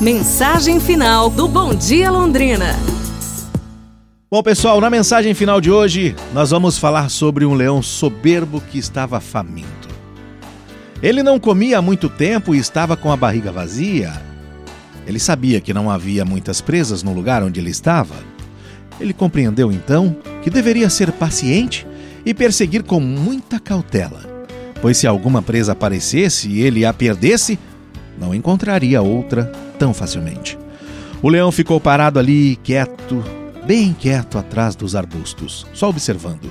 Mensagem final do Bom Dia Londrina. Bom, pessoal, na mensagem final de hoje, nós vamos falar sobre um leão soberbo que estava faminto. Ele não comia há muito tempo e estava com a barriga vazia. Ele sabia que não havia muitas presas no lugar onde ele estava. Ele compreendeu então que deveria ser paciente e perseguir com muita cautela, pois se alguma presa aparecesse e ele a perdesse, não encontraria outra tão facilmente. O leão ficou parado ali, quieto, bem quieto atrás dos arbustos, só observando.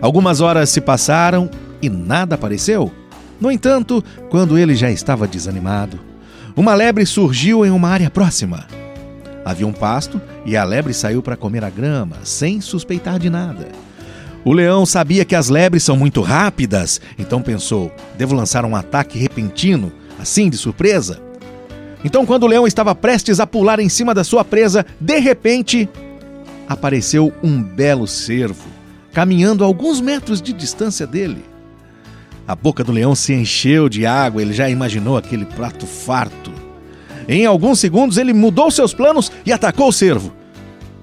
Algumas horas se passaram e nada apareceu. No entanto, quando ele já estava desanimado, uma lebre surgiu em uma área próxima. Havia um pasto e a lebre saiu para comer a grama, sem suspeitar de nada. O leão sabia que as lebres são muito rápidas, então pensou: devo lançar um ataque repentino, assim de surpresa? Então, quando o leão estava prestes a pular em cima da sua presa, de repente apareceu um belo cervo, caminhando a alguns metros de distância dele. A boca do leão se encheu de água, ele já imaginou aquele prato farto. Em alguns segundos, ele mudou seus planos e atacou o cervo,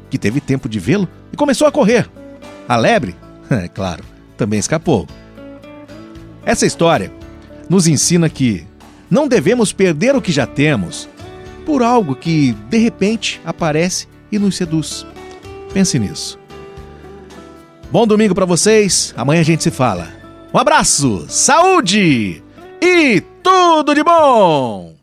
que teve tempo de vê-lo e começou a correr. A lebre, é claro, também escapou. Essa história nos ensina que não devemos perder o que já temos por algo que de repente aparece e nos seduz. Pense nisso. Bom domingo para vocês. Amanhã a gente se fala. Um abraço, saúde e tudo de bom!